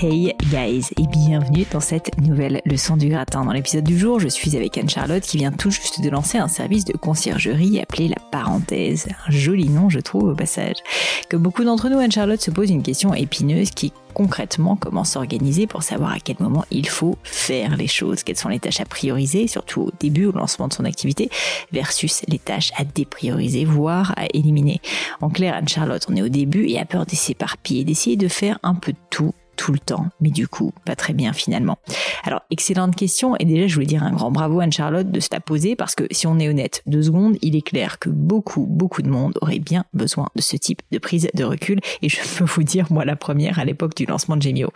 Hey guys et bienvenue dans cette nouvelle leçon du gratin. Dans l'épisode du jour, je suis avec Anne-Charlotte qui vient tout juste de lancer un service de conciergerie appelé la parenthèse. Un joli nom je trouve au passage. Que beaucoup d'entre nous, Anne-Charlotte se pose une question épineuse qui concrètement comment s'organiser pour savoir à quel moment il faut faire les choses, quelles sont les tâches à prioriser, surtout au début au lancement de son activité, versus les tâches à déprioriser, voire à éliminer? En clair, Anne-Charlotte, on est au début et a peur de s'éparpiller, d'essayer de faire un peu de tout tout le temps, mais du coup, pas très bien finalement. Alors, excellente question, et déjà, je voulais dire un grand bravo à Anne-Charlotte de se la poser, parce que si on est honnête, deux secondes, il est clair que beaucoup, beaucoup de monde aurait bien besoin de ce type de prise de recul, et je peux vous dire, moi, la première à l'époque du lancement de Gemio.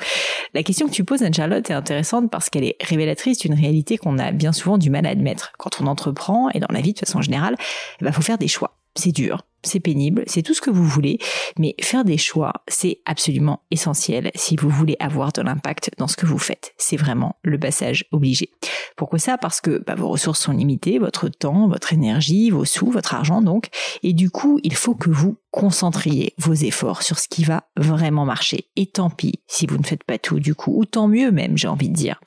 La question que tu poses, Anne-Charlotte, est intéressante parce qu'elle est révélatrice d'une réalité qu'on a bien souvent du mal à admettre. Quand on entreprend, et dans la vie de façon générale, il eh faut faire des choix. C'est dur, c'est pénible, c'est tout ce que vous voulez, mais faire des choix, c'est absolument essentiel si vous voulez avoir de l'impact dans ce que vous faites. C'est vraiment le passage obligé. Pourquoi ça? Parce que bah, vos ressources sont limitées, votre temps, votre énergie, vos sous, votre argent donc, et du coup, il faut que vous concentriez vos efforts sur ce qui va vraiment marcher. Et tant pis si vous ne faites pas tout du coup, ou tant mieux même, j'ai envie de dire.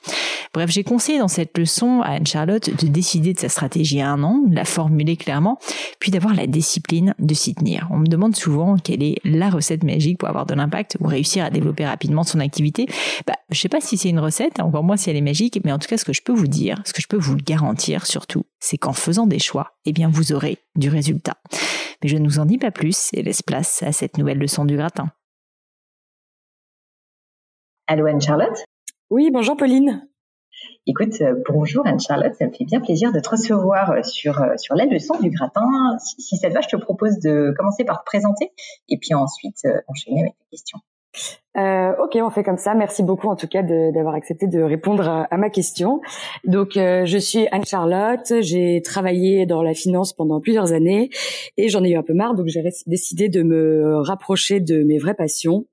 Bref, j'ai conseillé dans cette leçon à Anne-Charlotte de décider de sa stratégie à un an, de la formuler clairement, puis d'avoir la discipline de s'y tenir. On me demande souvent quelle est la recette magique pour avoir de l'impact ou réussir à développer rapidement son activité. Bah, je sais pas si c'est une recette, encore moins si elle est magique, mais en tout cas, ce que je peux vous dire, ce que je peux vous garantir surtout, c'est qu'en faisant des choix, eh bien, vous aurez du résultat. Mais je ne vous en dis pas plus et laisse place à cette nouvelle leçon du gratin. Allô Anne-Charlotte? Oui, bonjour Pauline. Écoute, euh, bonjour Anne-Charlotte, ça me fait bien plaisir de te recevoir euh, sur, euh, sur la leçon du gratin. Si, ça te va, je te propose de commencer par te présenter et puis ensuite enchaîner avec tes questions. Euh, ok, on fait comme ça. Merci beaucoup en tout cas d'avoir accepté de répondre à, ma question. Donc, je suis Anne-Charlotte. J'ai travaillé dans la finance pendant plusieurs années et j'en ai eu un peu marre, donc j'ai décidé de me rapprocher de mes vraies passions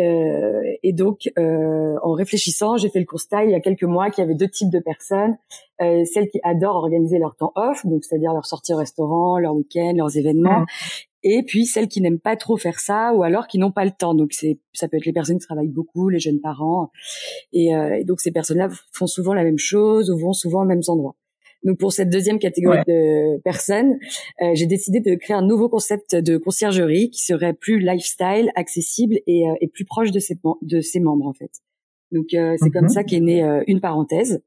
euh, et donc, euh, en réfléchissant, j'ai fait le constat il y a quelques mois qu'il y avait deux types de personnes euh, celles qui adorent organiser leur temps off, donc c'est-à-dire leur sortie au restaurant, leur week-end, leurs événements, mmh. Et puis celles qui n'aiment pas trop faire ça ou alors qui n'ont pas le temps. Donc c'est ça peut être les personnes qui travaillent beaucoup, les jeunes parents, et, euh, et donc ces personnes-là font souvent la même chose ou vont souvent aux mêmes endroits. Donc pour cette deuxième catégorie de personnes, euh, j'ai décidé de créer un nouveau concept de conciergerie qui serait plus lifestyle, accessible et, euh, et plus proche de ses, de ses membres en fait. Donc euh, c'est comme mhm. ça qu'est née une parenthèse.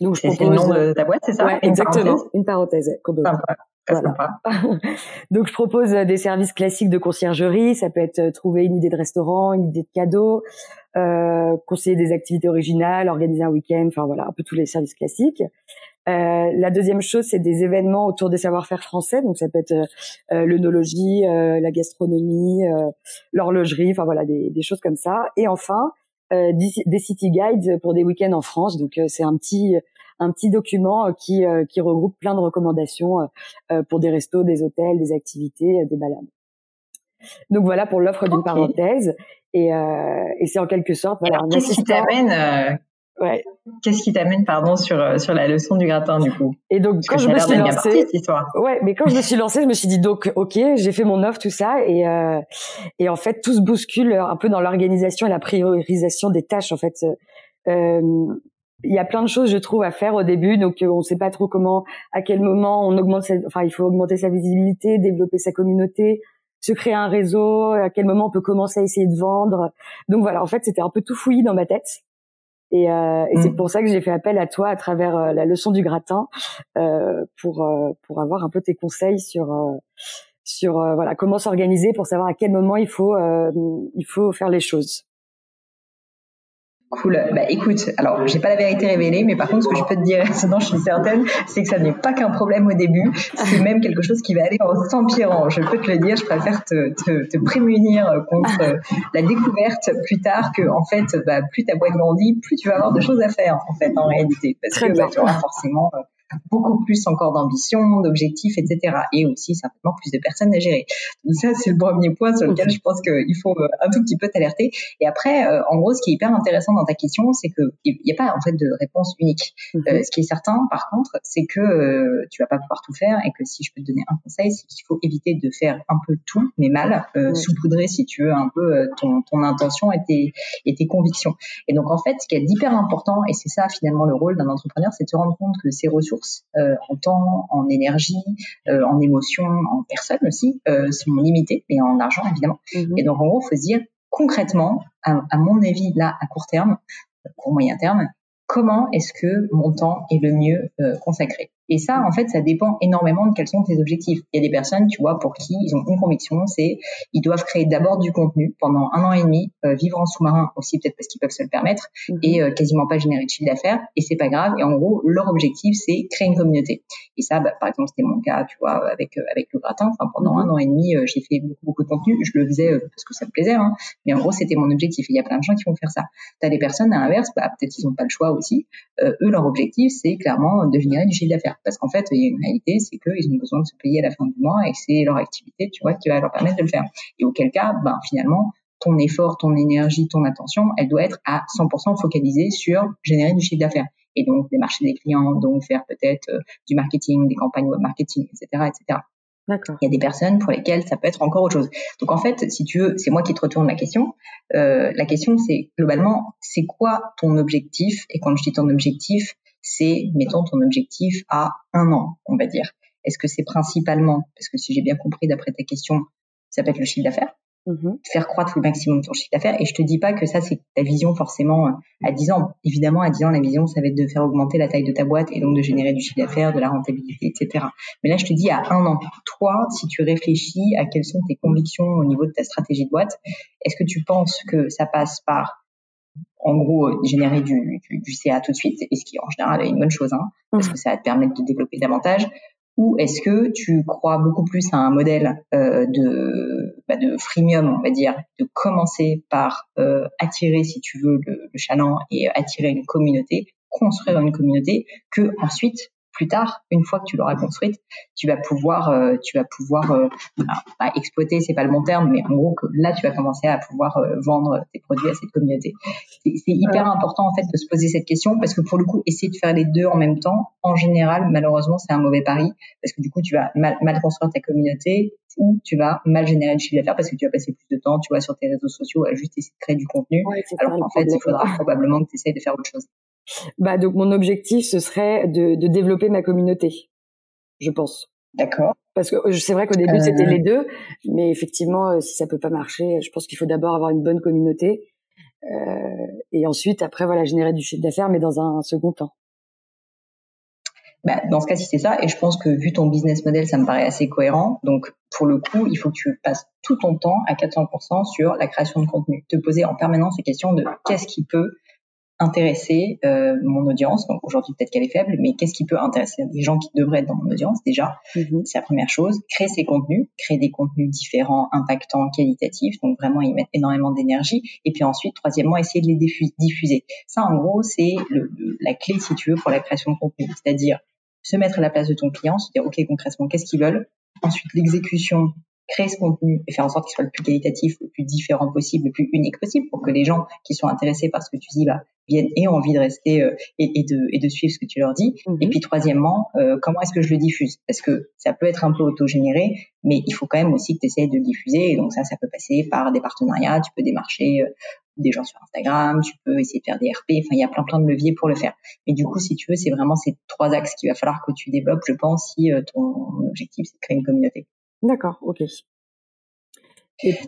Donc je propose... le nom de ta boîte, c'est ça? Ouais, Exactement, une parenthèse. Voilà. Donc je propose des services classiques de conciergerie. Ça peut être trouver une idée de restaurant, une idée de cadeau, euh, conseiller des activités originales, organiser un week-end, enfin voilà, un peu tous les services classiques. Euh, la deuxième chose, c'est des événements autour des savoir-faire français. Donc ça peut être euh, l'œnologie, euh, la gastronomie, euh, l'horlogerie, enfin voilà, des, des, choses comme ça. Et enfin, des city guides pour des week-ends en France. Donc c'est un petit un petit document qui qui regroupe plein de recommandations pour des restos, des hôtels, des activités, des balades. Donc voilà pour l'offre d'une parenthèse. Et, et c'est en quelque sorte voilà, Qu'est-ce qui t'amène Ouais. Qu'est-ce qui t'amène, pardon, sur euh, sur la leçon du gratin du coup? Et donc quand je me suis lancée, ouais, mais quand je me suis lancée, je me suis dit donc ok, j'ai fait mon offre tout ça et euh, et en fait tout se bouscule un peu dans l'organisation et la priorisation des tâches en fait. Euh, il y a plein de choses, je trouve, à faire au début. Donc, on ne sait pas trop comment, à quel moment on augmente. enfin, il faut augmenter sa visibilité, développer sa communauté, se créer un réseau. À quel moment on peut commencer à essayer de vendre. Donc voilà, en fait, c'était un peu tout fouillis dans ma tête. Et, euh, et c'est mm. pour ça que j'ai fait appel à toi à travers euh, la leçon du gratin euh, pour euh, pour avoir un peu tes conseils sur euh, sur voilà comment s'organiser pour savoir à quel moment il faut il faut faire les choses. Cool. Bah écoute, alors j'ai pas la vérité révélée, mais par contre ce que je peux te dire, sinon je suis certaine, c'est que ça n'est pas qu'un problème au début, c'est même quelque chose qui va aller en s'empirant. Je peux te le dire, je préfère te, te, te prémunir contre la découverte plus tard que en fait, bah, plus ta boîte grandit, plus tu vas avoir de choses à faire en fait en réalité, parce que bah, tu auras forcément euh, beaucoup plus encore d'ambition, d'objectifs, etc. Et aussi certainement plus de personnes à gérer. Donc ça, c'est le premier point sur lequel je pense qu'il faut euh, un tout petit peu t'alerter. Et après, euh, en gros, ce qui est hyper intéressant dans ta question, c'est que il n'y a pas en fait de réponse unique. Mhm. Euh, ce qui est certain, par contre, c'est que tu vas pas pouvoir tout faire et que si je peux te donner un conseil, c'est qu'il faut éviter de faire un peu tout, mais mal, euh, saupoudrer si tu veux un peu ton, ton intention et tes, et tes convictions. Et donc en fait, ce qui est hyper important, et c'est ça finalement le rôle d'un entrepreneur, c'est de se rendre compte que ces ressources euh, en temps, en énergie, euh, en émotion, en personne aussi, euh, sont limitées, et en argent évidemment. Mhm. Et donc en gros, il faut se dire concrètement, à, à, mon avis, là, à court terme, court moyen terme, comment est-ce que mon temps est le mieux consacré? Et ça, en fait, ça dépend énormément de quels sont tes objectifs. Il y a des personnes, tu vois, pour qui ils ont une conviction, c'est ils doivent créer d'abord du contenu pendant un an et demi, euh, vivre en sous-marin aussi peut-être parce qu'ils peuvent se le permettre mhm. et euh, quasiment pas générer de chiffre d'affaires. Et c'est pas grave. Et en gros, leur objectif, c'est créer une communauté. Et ça, bah, par exemple, c'était mon cas, tu vois, avec euh, avec le gratin. Enfin, pendant mhm. un an et demi, j'ai fait beaucoup beaucoup de contenu. Je le faisais parce que ça me plaisait, hein. mais en gros, c'était mon objectif. Et il y a plein de gens qui vont faire ça. T'as des personnes à l'inverse, bah, peut-être ils ont pas le choix aussi. eux, leur objectif, c'est clairement de générer du chiffre d'affaires parce qu'en fait, il y a une réalité, c'est qu'ils ont besoin de se payer à la fin du mois et c'est leur activité, tu vois, qui va leur permettre de le faire. Et auquel cas, ben, finalement, ton effort, ton énergie, ton attention, elle doit être à 100% focalisée sur générer du chiffre d'affaires. Et donc, démarcher des clients, donc faire peut-être euh, du marketing, des campagnes web marketing, etc., etc. Il y a des personnes pour lesquelles ça peut être encore autre chose. Donc en fait, si tu veux, c'est moi qui te retourne la question. Euh, la question, c'est globalement, c'est quoi ton objectif? Et quand je dis ton objectif, c'est, mettons, ton objectif à un an, on va dire. Est-ce que c'est principalement, parce que si j'ai bien compris d'après ta question, ça peut être le chiffre d'affaires, mm-hmm. faire croître le maximum ton chiffre d'affaires. Et je te dis pas que ça, c'est ta vision forcément euh, à 10 ans. Évidemment, à 10 ans, la vision, ça va être de faire augmenter la taille de ta boîte et donc de générer du chiffre d'affaires, de la rentabilité, etc. Mais là, je te dis à un an. Toi, si tu réfléchis à quelles sont tes convictions au niveau de ta stratégie de boîte, est-ce que tu penses que ça passe par en gros euh, générer du, du, du, CA tout de suite, et ce qui en général est une bonne chose, hein, parce mmh. que ça va te permettre de développer davantage. Ou est-ce que tu crois beaucoup plus à un modèle euh, de, bah, de freemium, on va dire, de commencer par euh, attirer, si tu veux, le, le chaland et attirer une communauté, construire une communauté, que ensuite plus tard, une fois que tu l'auras construite, tu vas pouvoir, euh, tu vas pouvoir euh, bah, exploiter, c'est pas le bon terme, mais en gros que là tu vas commencer à pouvoir euh, vendre tes produits à cette communauté. C'est hyper important en fait de se poser cette question parce que pour le coup, essayer de faire les deux en même temps, en général, malheureusement, c'est un mauvais pari parce que du coup, tu vas mal, mal construire ta communauté ou tu vas mal générer du chiffre d'affaires parce que tu vas passer plus de temps, tu vois, sur tes réseaux sociaux à juste essayer de créer du contenu, alors qu'en fait, il faudra probablement que tu essayes de faire autre chose. Bah donc mon objectif ce serait de, de développer ma communauté, je pense. D'accord. Parce que euh, c'est vrai qu'au début c'était euh. les deux, mais effectivement euh, si ça peut pas marcher, je pense qu'il faut d'abord avoir une bonne communauté euh, et ensuite après voilà générer du chiffre d'affaires mais dans un second temps. Bah, dans ce cas, ci c'est ça, et je pense que vu ton business model, ça me paraît assez cohérent. Donc, pour le coup, il faut que tu passes tout ton temps à 400% sur la création de contenu. Te poser en permanence ces questions de qu'est-ce qui peut intéresser euh, mon audience. Donc aujourd'hui peut-être qu'elle est faible, mais qu'est-ce qui peut intéresser des gens qui devraient être dans mon audience déjà? Mhm. C'est la première chose. Créer ces contenus, créer des contenus différents, impactants, qualitatifs. Donc vraiment y mettre énormément d'énergie. Et puis ensuite, troisièmement, essayer de les diffuser. Ça en gros, c'est le, la clé si tu veux pour la création de contenu. C'est-à-dire se mettre à la place de ton client, se dire ok concrètement qu'est-ce qu'ils veulent? Ensuite l'exécution créer ce contenu et faire en sorte qu'il soit le plus qualitatif, le plus différent possible, le plus unique possible pour que les gens qui sont intéressés par ce que tu dis bah, viennent et ont envie de rester euh, et, et, de, et de suivre ce que tu leur dis. Mhm. Et puis troisièmement, euh, comment est-ce que je le diffuse? Parce que ça peut être un peu autogénéré, mais il faut quand même aussi que tu essayes de le diffuser. Et donc ça, ça peut passer par des partenariats. Tu peux démarcher euh, des gens sur Instagram, tu peux essayer de faire des RP, enfin il y a plein plein de leviers pour le faire. Mais du coup, si tu veux, c'est vraiment ces trois axes qu'il va falloir que tu développes, je pense, si euh, ton objectif c'est de créer une communauté. D'accord, ok.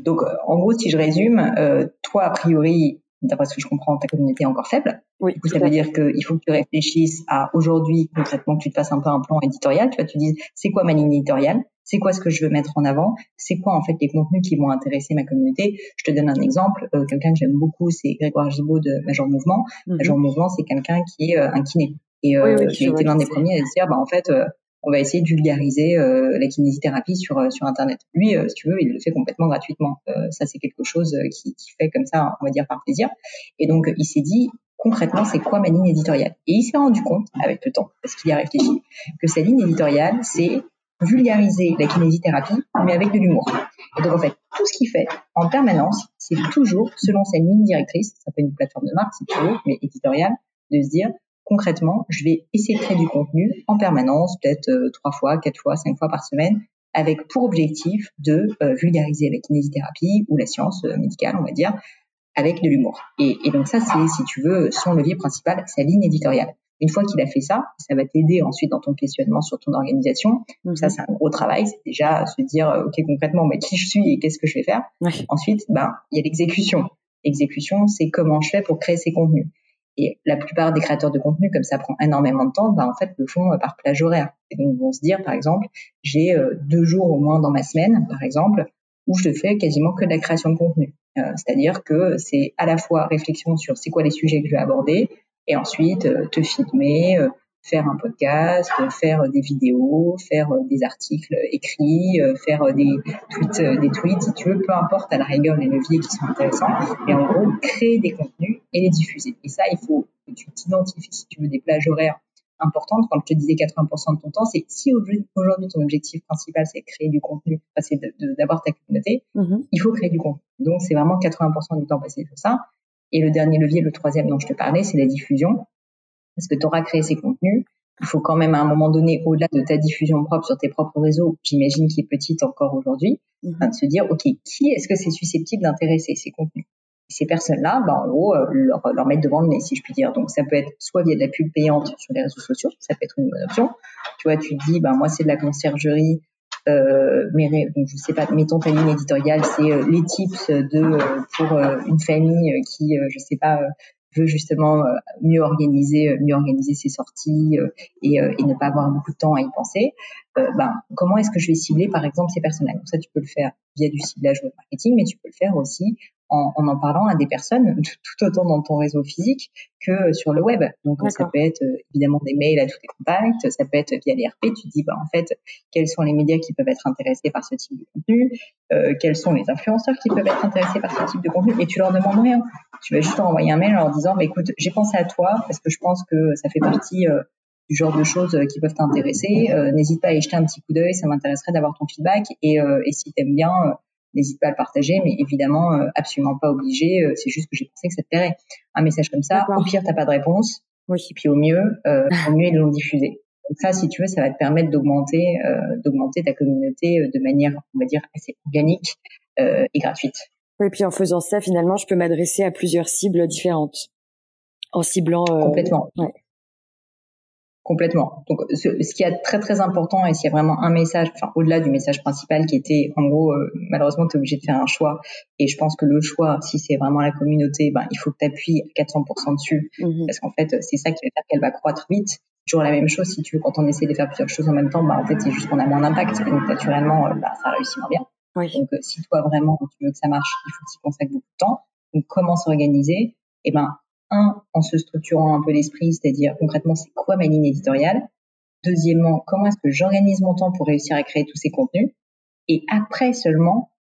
Donc, en gros, si je résume, toi, a priori, d'après ce que je comprends, ta communauté est encore faible. Oui, du coup, ça veut dire qu'il faut que tu réfléchisses à aujourd'hui, concrètement, que tu te fasses un peu un plan éditorial. Tu vois, tu dis, c'est quoi ma ligne éditoriale? C'est quoi ce que je veux mettre en avant? C'est quoi, en fait, les contenus qui vont intéresser ma communauté? Je te donne un exemple. Euh, quelqu'un que j'aime beaucoup, c'est Grégoire Gibaud de Major Mouvement. Mm Major Mouvement, c'est quelqu'un qui est euh, un kiné. Et euh, oui, j'ai été l'un des premiers à se dire, bah, en fait, euh, on va essayer de vulgariser euh, la kinésithérapie sur euh, sur internet. Lui, euh, si tu veux, il le fait complètement gratuitement. ça, c'est quelque chose qui, qui fait comme ça, on va dire par plaisir. Et donc, il s'est dit concrètement, c'est quoi ma ligne éditoriale? Et il s'est rendu compte, avec le temps, parce qu'il y a réfléchi, que sa ligne éditoriale, c'est vulgariser la kinésithérapie, mais avec de l'humour. Et donc, en fait, tout ce qu'il fait en permanence, c'est toujours selon sa ligne directrice, ça peut être une plateforme de marque si tu veux, mais éditoriale, de se dire, concrètement, je vais essayer de créer du contenu en permanence, peut-être euh, trois fois, quatre fois, cinq fois par semaine, avec pour objectif de euh, vulgariser la kinésithérapie ou la science euh, médicale, on va dire, avec de l'humour. Et, donc ça, c'est, si tu veux, son levier principal, sa ligne éditoriale. Une fois qu'il a fait ça, ça va t'aider ensuite dans ton questionnement sur ton organisation. Donc ça, mhm. c'est un gros travail. C'est déjà se dire, OK, concrètement, mais qui je suis et qu'est-ce que je vais faire? Ensuite, ben, il y a l'exécution. L'exécution, c'est comment je fais pour créer ces contenus. Et la plupart des créateurs de contenu, comme ça prend énormément de temps, bah, en fait, le font euh, par plage horaire. Et donc, vont se dire, par exemple, j'ai euh, deux jours au moins dans ma semaine, par exemple, où je fais quasiment que de la création de contenu. Euh, c'est-à-dire que c'est à la fois réflexion sur c'est quoi les sujets que je vais aborder, et ensuite te filmer, faire un podcast, faire des vidéos, faire des articles écrits, faire des tweets, des tweets, si tu veux, peu importe à la rigueur les leviers qui sont intéressants, mais en gros créer des contenus et les diffuser. Et ça, il faut que tu t'identifies si tu veux des plages horaires importantes. Quand je te disais 80% de ton temps, c'est si aujourd'hui ton objectif principal c'est de créer du contenu, c'est d'avoir ta communauté, mm-hmm. il faut créer du contenu. Donc c'est vraiment 80% du temps passé sur ça. Et le dernier levier, le troisième dont je te parlais, c'est la diffusion. Parce que tu auras créé ces contenus, il faut quand même à un moment donné, au-delà de ta diffusion propre sur tes propres réseaux, j'imagine qui est petite encore aujourd'hui, mm-hmm. de se dire, OK, qui est-ce que c'est susceptible d'intéresser ces contenus? Ces personnes-là, bah, en gros, euh, leur, leur mettre devant le nez, si je puis dire. Donc, ça peut être soit via de la pub payante sur les réseaux sociaux, ça peut être une bonne option. Tu vois, tu te dis, bah, moi, c'est de la conciergerie, euh, mais je sais pas, mettons ta ligne éditoriale, c'est euh, les tips de euh, pour une famille qui, je sais pas, veut justement mieux organiser, mieux organiser ses sorties et, et, ne pas avoir beaucoup de temps à y penser. ben, comment est-ce que je vais cibler, par exemple, ces personnes-là? Donc ça, tu peux le faire via du ciblage web marketing, mais tu peux le faire aussi en, en, parlant à des personnes tout autant dans ton réseau physique que sur le web. Donc ça peut être euh, évidemment des mails à tous tes contacts, ça peut être via les RP. Tu dis bah en fait quels sont les médias qui peuvent être intéressés par ce type de contenu, euh, quels sont les influenceurs qui peuvent être intéressés par ce type de contenu et tu leur demandes rien. Tu vas juste leur envoyer un mail en leur disant bah écoute j'ai pensé à toi parce que je pense que ça fait partie euh, du genre de choses qui peuvent t'intéresser. N'hésite pas à y jeter un petit coup d'œil, ça m'intéresserait d'avoir ton feedback et, et si t'aimes bien n'hésite pas à le partager, mais évidemment, euh, absolument pas obligé. Euh, c'est juste que j'ai pensé que ça te plairait. Un message comme ça, au pire, t'as pas de réponse. Oui. Et puis au mieux, euh, au mieux, ils l'ont diffusé. Donc ça, si tu veux, ça va te permettre d'augmenter, d'augmenter ta communauté de manière, on va dire, assez organique et gratuite. Et puis en faisant ça, finalement, je peux m'adresser à plusieurs cibles différentes. En ciblant. Complètement. Ouais. Complètement. Donc, ce, ce, qui est très très important et s'il y a vraiment un message, enfin au-delà du message principal qui était, en gros, euh, malheureusement, tu es obligé de faire un choix. Et je pense que le choix, si c'est vraiment la communauté, ben il faut que tu appuies à 400% dessus, mhm. parce qu'en fait, c'est ça qui va faire qu'elle va croître vite. Toujours la même chose, si tu veux, quand on essaie de faire plusieurs choses en même temps, ben en fait, c'est juste qu'on a moins d'impact. Donc, naturellement, euh, bah, ça réussit moins bien. Donc, euh, si toi vraiment tu veux que ça marche, il faut que tu consacres beaucoup de temps. Donc, comment s'organiser? Eh ben, un, en se structurant un peu l'esprit, c'est-à-dire concrètement, c'est quoi ma ligne éditoriale? Deuxièmement, comment est-ce que j'organise mon temps pour réussir à créer tous ces contenus? Et après seulement,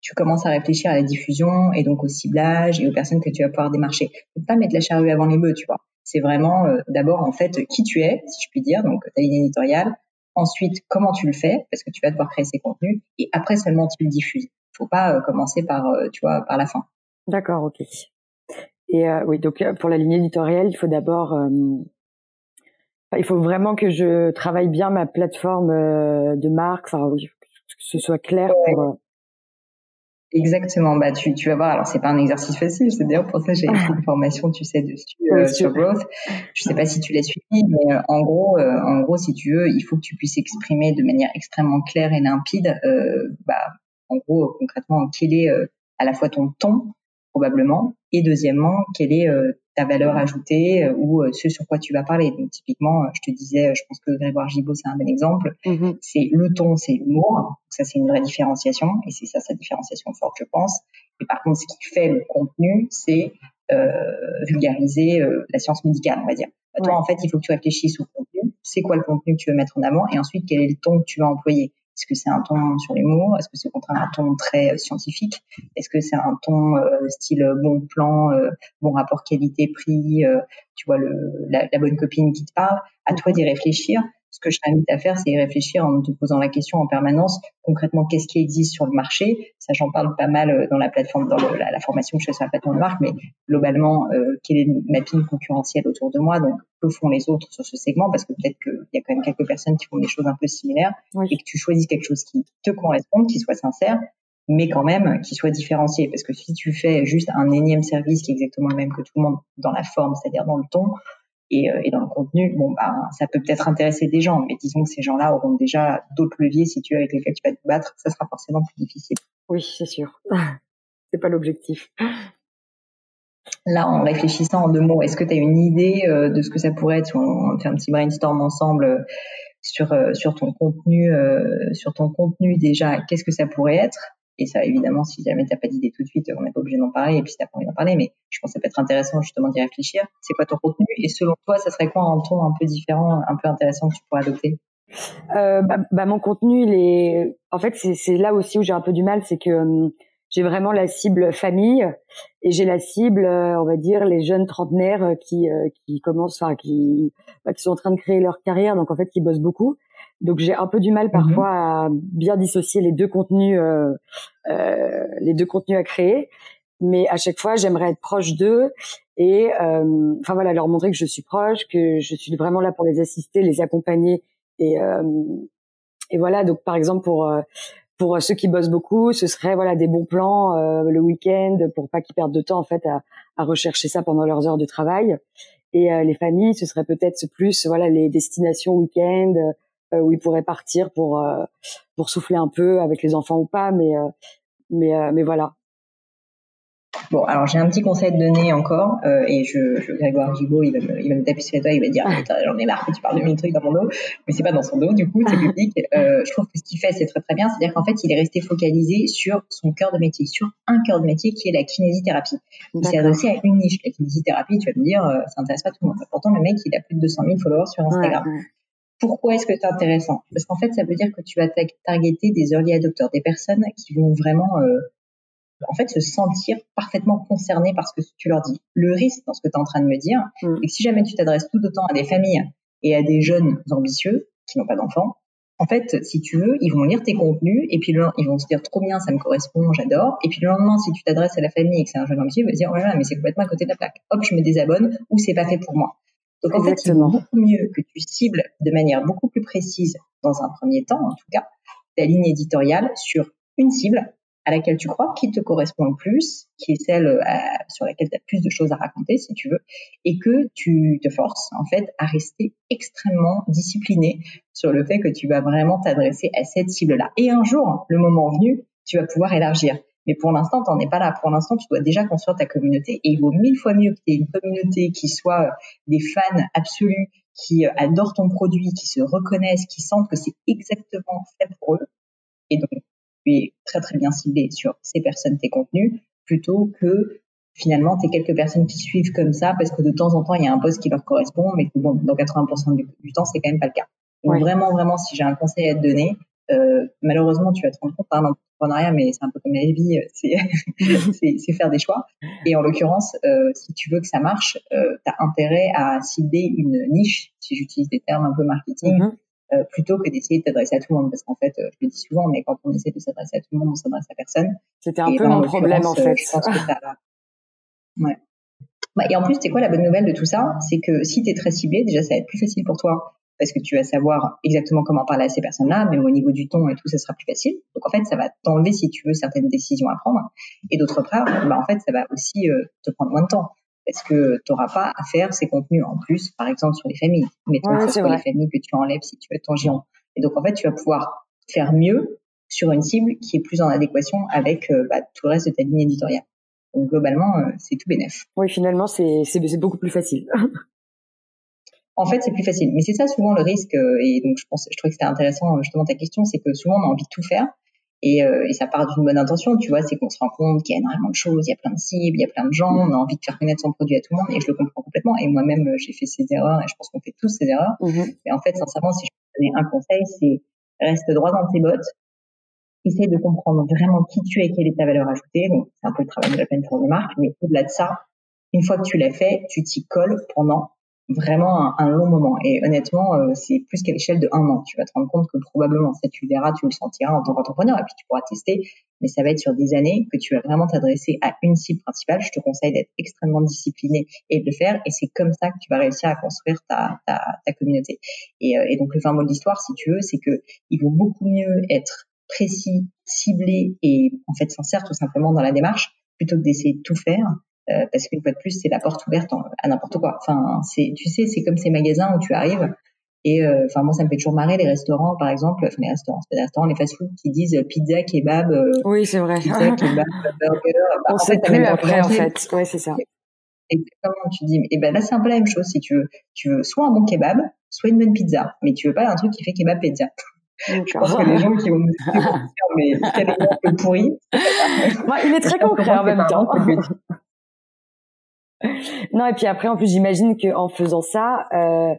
tu commences à réfléchir à la diffusion et donc au ciblage et aux personnes que tu vas pouvoir démarcher. Ne pas mettre la charrue avant les bœufs, tu vois. C'est vraiment euh, d'abord en fait qui tu es, si je puis dire, donc ta ligne éditoriale. Ensuite, comment tu le fais, parce que tu vas devoir créer ces contenus. Et après seulement, tu le diffuses. Faut pas euh, commencer par, euh, tu vois, par la fin. D'accord, ok. Et euh, oui, donc euh, pour la ligne éditoriale, il faut d'abord, euh, il faut vraiment que je travaille bien ma plateforme de marque, enfin que ce soit clair pour. Exactement. Bah, tu, tu vas voir. Alors, c'est pas un exercice facile. C'est d'ailleurs pour ça que j'ai écrit une formation, tu sais, dessus euh, sur growth. Je sais pas si tu l'as suivi, mais euh, en gros, euh, en gros, si tu veux, il faut que tu puisses exprimer de manière extrêmement claire et limpide, bah, en gros, concrètement, quel est à la fois ton ton, probablement, et deuxièmement, quelle est ta valeur ajoutée euh, ou euh, ce sur quoi tu vas parler? Donc typiquement, euh, je te disais, je pense que Grégoire Gibault c'est un bon exemple. Mm-hmm. C'est le ton, c'est l'humour. Ça c'est une vraie différenciation et c'est ça sa différenciation forte, je pense. Et par contre, ce qui fait le contenu, c'est euh, vulgariser la science médicale, on va dire. Bah, toi, en fait, il faut que tu réfléchisses au contenu. C'est quoi le contenu que tu veux mettre en avant? Et ensuite quel est le ton que tu vas employer? Est-ce que c'est un ton sur l'humour Est-ce que c'est au contraire un ton très euh, scientifique? Est-ce que c'est un ton euh, style euh, bon plan, bon rapport qualité-prix Tu vois la, la, bonne copine qui te parle? À toi d'y réfléchir ce que je t'invite à faire, c'est y réfléchir en te posant la question en permanence, concrètement, qu'est-ce qui existe sur le marché? Ça, j'en parle pas mal euh, dans la plateforme, dans la, formation que je fais sur la plateforme de marque, mais globalement, euh, quel est le mapping concurrentiel autour de moi? Donc, que font les autres sur ce segment? Parce que peut-être qu'il y a quand même quelques personnes qui font des choses un peu similaires et que tu choisis quelque chose qui te corresponde, qui soit sincère, mais quand même qui soit différencié. Parce que si tu fais juste un énième service qui est exactement le même que tout le monde dans la forme, c'est-à-dire dans le ton, euh, et, dans le contenu, bon, bah, ça peut peut-être intéresser des gens, mais disons que ces gens-là auront déjà d'autres leviers si tu avec lesquels tu vas te battre, ça sera forcément plus difficile. Oui, c'est sûr. c'est pas l'objectif. Là, en réfléchissant en deux mots, est-ce que tu as une idée euh, de ce que ça pourrait être on fait un petit brainstorm ensemble euh, sur sur ton contenu, sur ton contenu déjà, qu'est-ce que ça pourrait être? Et ça, évidemment, si jamais t'as pas d'idée tout de suite, on n'est pas obligé d'en parler. Et puis, si t'as pas envie d'en parler, mais je pense que ça peut être intéressant justement d'y réfléchir. C'est quoi ton contenu? Et selon toi, ça serait quoi un ton un peu différent, un peu intéressant que tu pourrais adopter? Euh, bah, bah, mon contenu, il est. En fait, c'est là aussi où j'ai un peu du mal, c'est que hum, j'ai vraiment la cible famille et j'ai la cible, euh, on va dire, les jeunes trentenaires euh, qui euh, qui commencent, enfin qui bah, qui sont en train de créer leur carrière, donc en fait qui bossent beaucoup. Donc j'ai un peu du mal parfois mhm. à bien dissocier les deux contenus, euh, euh, les deux contenus à créer. Mais à chaque fois, j'aimerais être proche d'eux et, euh, enfin voilà, leur montrer que je suis proche, que je suis vraiment là pour les assister, les accompagner et euh, et voilà. Donc par exemple pour euh, pour ceux qui bossent beaucoup, ce serait voilà des bons plans le week-end pour pas qu'ils perdent de temps en fait à, à rechercher ça pendant leurs heures de travail. Et les familles, ce serait peut-être plus voilà les destinations week-end euh, où ils pourraient partir pour euh, pour souffler un peu avec les enfants ou pas, mais euh, mais mais voilà. Bon, alors j'ai un petit conseil de donner encore, et je, je Grégoire Gibault, il va me, il va me taper sur les doigts, il va dire, ah. j'en ai marre que tu parles de mille trucs dans mon dos, mais c'est pas dans son dos, du coup, c'est public. je trouve que ce qu'il fait, c'est très très bien, c'est-à-dire qu'en fait, il est resté focalisé sur son cœur de métier, sur un cœur de métier qui est la kinésithérapie. Il s'est adressé à une niche. La kinésithérapie, tu vas me dire, ça intéresse pas tout le monde. Pourtant, le mec, il a plus de 200 000 followers sur Instagram. Pourquoi est-ce que c'est intéressant? Parce qu'en fait, ça veut dire que tu vas targeter des early adopters, des personnes qui vont vraiment euh, en fait se sentir parfaitement concernées par ce que tu leur dis. Le risque dans ce que tu es en train de me dire, mm. c'est que si jamais tu t'adresses tout autant à des familles et à des jeunes ambitieux qui n'ont pas d'enfants, en fait, si tu veux, ils vont lire tes contenus et puis ils vont se dire trop bien, ça me correspond, j'adore. Et puis le lendemain, si tu t'adresses à la famille et que c'est un jeune ambitieux, il va se dire oh là là, mais c'est complètement à côté de la plaque. Hop, je me désabonne ou c'est pas fait pour moi. Donc en fait, c'est beaucoup mieux que tu cibles de manière beaucoup plus précise, dans un premier temps en tout cas, ta ligne éditoriale sur une cible à laquelle tu crois, qui te correspond le plus, qui est celle euh, sur laquelle tu as plus de choses à raconter, si tu veux, et que tu te forces, en fait, à rester extrêmement discipliné sur le fait que tu vas vraiment t'adresser à cette cible-là. Et un jour, le moment venu, tu vas pouvoir élargir. Mais pour l'instant, tu n'en es pas là. Pour l'instant, tu dois déjà construire ta communauté et il vaut mille fois mieux que tu aies une communauté qui soit euh, des fans absolus, qui euh, adorent ton produit, qui se reconnaissent, qui sentent que c'est exactement fait pour eux. Et donc, tu es très très bien ciblé sur ces personnes, tes contenus, plutôt que finalement, tu quelques personnes qui suivent comme ça parce que de temps en temps, il y a un poste qui leur correspond, mais que bon, dans 80% du, temps, c'est quand même pas le cas. Donc vraiment, vraiment, si j'ai un conseil à te donner, euh, malheureusement, tu vas te rendre compte, hein, l'entrepreneuriat, mais c'est un peu comme la vie, c'est faire des choix. Et en l'occurrence, euh, si tu veux que ça marche, euh, tu as intérêt à cibler une niche, si j'utilise des termes un peu marketing, mm-hmm. euh, plutôt que d'essayer de t'adresser à tout le monde. Parce qu'en fait, euh, je le dis souvent, mais quand on essaie de s'adresser à tout le monde, on s'adresse à personne. C'était un peu mon problème, en fait. Je pense que ouais. Bah, et en plus, c'est quoi la bonne nouvelle de tout ça? C'est que si tu es très ciblé, déjà, ça va être plus facile pour toi parce que tu vas savoir exactement comment parler à ces personnes-là, même au niveau du ton et tout, ça sera plus facile. Donc en fait, ça va t'enlever si tu veux certaines décisions à prendre. Et d'autre part, bah, en fait, ça va aussi euh, te prendre moins de temps parce que tu n'auras pas à faire ces contenus en plus, par exemple sur les familles. Mettons ouais, sur les familles que tu enlèves si tu veux ton géant. Et donc en fait, tu vas pouvoir faire mieux sur une cible qui est plus en adéquation avec euh, bah, tout le reste de ta ligne éditoriale. Donc globalement, euh, c'est tout bénef. Oui, finalement, c'est beaucoup plus facile. en fait, c'est plus facile. Mais c'est ça souvent le risque. Euh, et donc, je pense, je trouvais que c'était intéressant justement ta question, c'est que souvent on a envie de tout faire. Et, euh, et ça part d'une bonne intention, tu vois, c'est qu'on se rend compte qu'il y a énormément de choses, il y a plein de cibles, il y a plein de gens, on a envie de faire connaître son produit à tout le monde, et je le comprends complètement. Et moi-même, j'ai fait ces erreurs, et je pense qu'on fait tous ces erreurs. Mais en fait, sincèrement, si je peux donner un conseil, c'est reste droit dans tes bottes, essaye de comprendre vraiment qui tu es, quelle est ta valeur ajoutée. Donc, c'est un peu le travail de la peine pour de marque, mais au-delà de ça, une fois que tu l'as fait, tu t'y colles pendant vraiment un, long moment. Et honnêtement, euh, c'est plus qu'à l'échelle de un an. Tu vas te rendre compte que probablement, ça tu verras, tu le sentiras en tant qu'entrepreneur, et puis tu pourras tester. Mais ça va être sur des années que tu vas vraiment t'adresser à une cible principale. Je te conseille d'être extrêmement discipliné et de le faire. Et c'est comme ça que tu vas réussir à construire ta, ta, ta communauté. Et, euh, et donc le fin mot de l'histoire, si tu veux, c'est que il vaut beaucoup mieux être précis, ciblé et en fait sincère tout simplement dans la démarche plutôt que d'essayer de tout faire euh, parce qu'une fois de plus c'est la porte ouverte à n'importe quoi. Enfin c'est tu sais c'est comme ces magasins où tu arrives et euh, enfin moi ça me fait toujours marrer les restaurants par exemple enfin les restaurants les restaurants les fast-food qui disent pizza kebab euh, oui c'est vrai pizza kebab burger on sait plus après en fait ouais c'est ça Exactement, tu dis, et eh ben là c'est un peu la même chose si tu veux, tu veux soit un bon kebab, soit une bonne pizza, mais tu veux pas un truc qui fait kebab pizza. Je pense que les gens qui vont me dire, mais quel exemple pourri. il est très concret en même temps. Non, et puis après, en plus, j'imagine qu'en faisant ça, euh,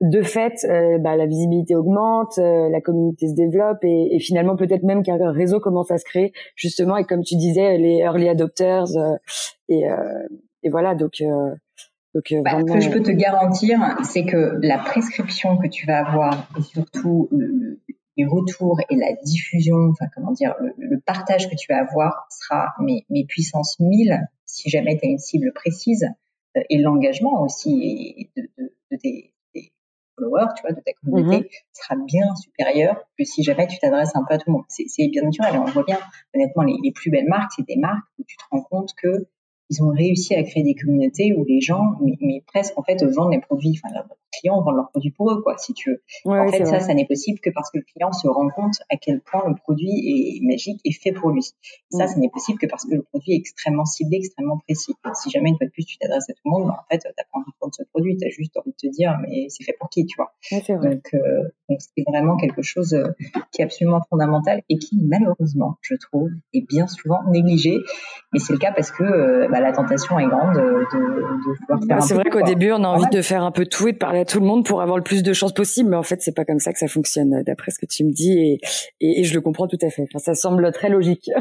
de fait, euh, bah, la visibilité augmente, euh, la communauté se développe et, et finalement peut-être même qu'un réseau commence à se créer justement. Et comme tu disais, les early adopters euh, et, euh, et voilà. Donc, donc bah, ce que je peux te garantir, c'est que la prescription que tu vas avoir et surtout les retours et la diffusion, enfin comment dire, le, partage que tu vas avoir sera mes, mes puissances 1000 si jamais tu as une cible précise euh, et l'engagement aussi de, de, de tes, followers, tu vois, de ta communauté mm-hmm. sera bien supérieur que si jamais tu t'adresses un peu à tout le monde. C'est bien naturel, on voit bien, honnêtement, les, les plus belles marques, c'est des marques où tu te rends compte que ils ont réussi à créer des communautés où les gens, mais, mais presque en fait, vendent les produits, enfin leurs clients vendent leurs produits pour eux, quoi, si tu veux. en fait, ça, ça n'est possible que parce que le client se rend compte à quel point le produit est magique et fait pour lui. Ça, mm. ça n'est possible que parce que le produit est extrêmement ciblé, extrêmement précis. si jamais une fois de plus tu t'adresses à tout le monde, bah, en fait, t'as pas envie de prendre ce produit, t'as juste envie de te dire, mais c'est fait pour qui, tu vois. donc, euh, donc c'est vraiment quelque chose euh, qui est absolument fondamental et qui malheureusement, je trouve, est bien souvent négligé. Mais c'est le cas parce que euh, bah, la tentation est grande de, de pouvoir faire. Bah, c'est vrai qu'au début, on a envie de faire un peu tout et de parler à tout le monde pour avoir le plus de chances possible, mais en fait, c'est pas comme ça que ça fonctionne, d'après ce que tu me dis, et, et, je le comprends tout à fait. Enfin, ça semble très logique.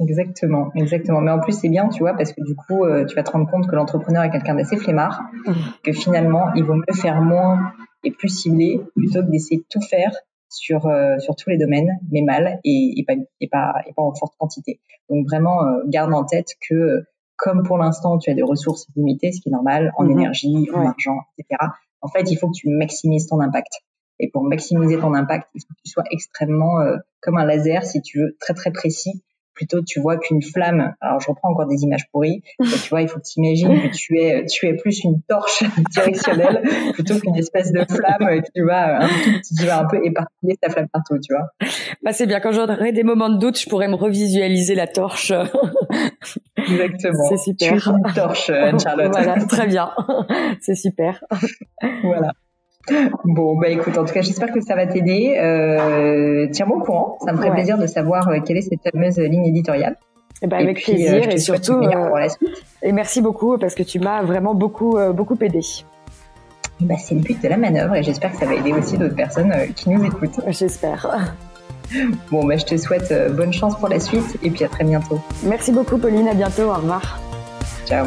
Exactement, exactement. Mais en plus, c'est bien, tu vois, parce que du coup, euh, tu vas te rendre compte que l'entrepreneur est quelqu'un d'assez flemmard, mmh. que finalement, il vaut mieux faire moins et plus ciblé plutôt que d'essayer de tout faire sur euh, sur tous les domaines, mais mal et, et, pas, et pas et pas en forte quantité. Donc vraiment, euh, garde en tête que comme pour l'instant tu as des ressources limitées, ce qui est normal en mhm. énergie, en argent, etc. En fait, il faut que tu maximises ton impact. Et pour maximiser ton impact, il faut que tu sois extrêmement euh, comme un laser, si tu veux, très très précis plutôt tu vois qu'une flamme. Alors je reprends encore des images pourries. tu vois, il faut que tu imagines que tu es tu es plus une torche directionnelle plutôt qu'une espèce de flamme qui va un peu, qui va un peu éparpiller ta flamme partout, tu vois. Bah c'est bien quand j'aurai des moments de doute, je pourrais me revisualiser la torche. Exactement. C'est super. Tu es une torche, Charlotte. voilà, très bien. C'est super. voilà. Bon, bah écoute, en tout cas, j'espère que ça va t'aider. Euh, Tiens-moi au courant. Ça me ferait plaisir de savoir euh, quelle est cette fameuse ligne éditoriale. Eh ben, avec plaisir euh, et surtout. Euh, et merci beaucoup parce que tu m'as vraiment beaucoup, beaucoup aidé. Bah, c'est le but de la manœuvre et j'espère que ça va aider aussi d'autres personnes qui nous écoutent. J'espère. Bon, bah, je te souhaite bonne chance pour la suite et puis à très bientôt. Merci beaucoup, Pauline. À bientôt. Au revoir. Ciao.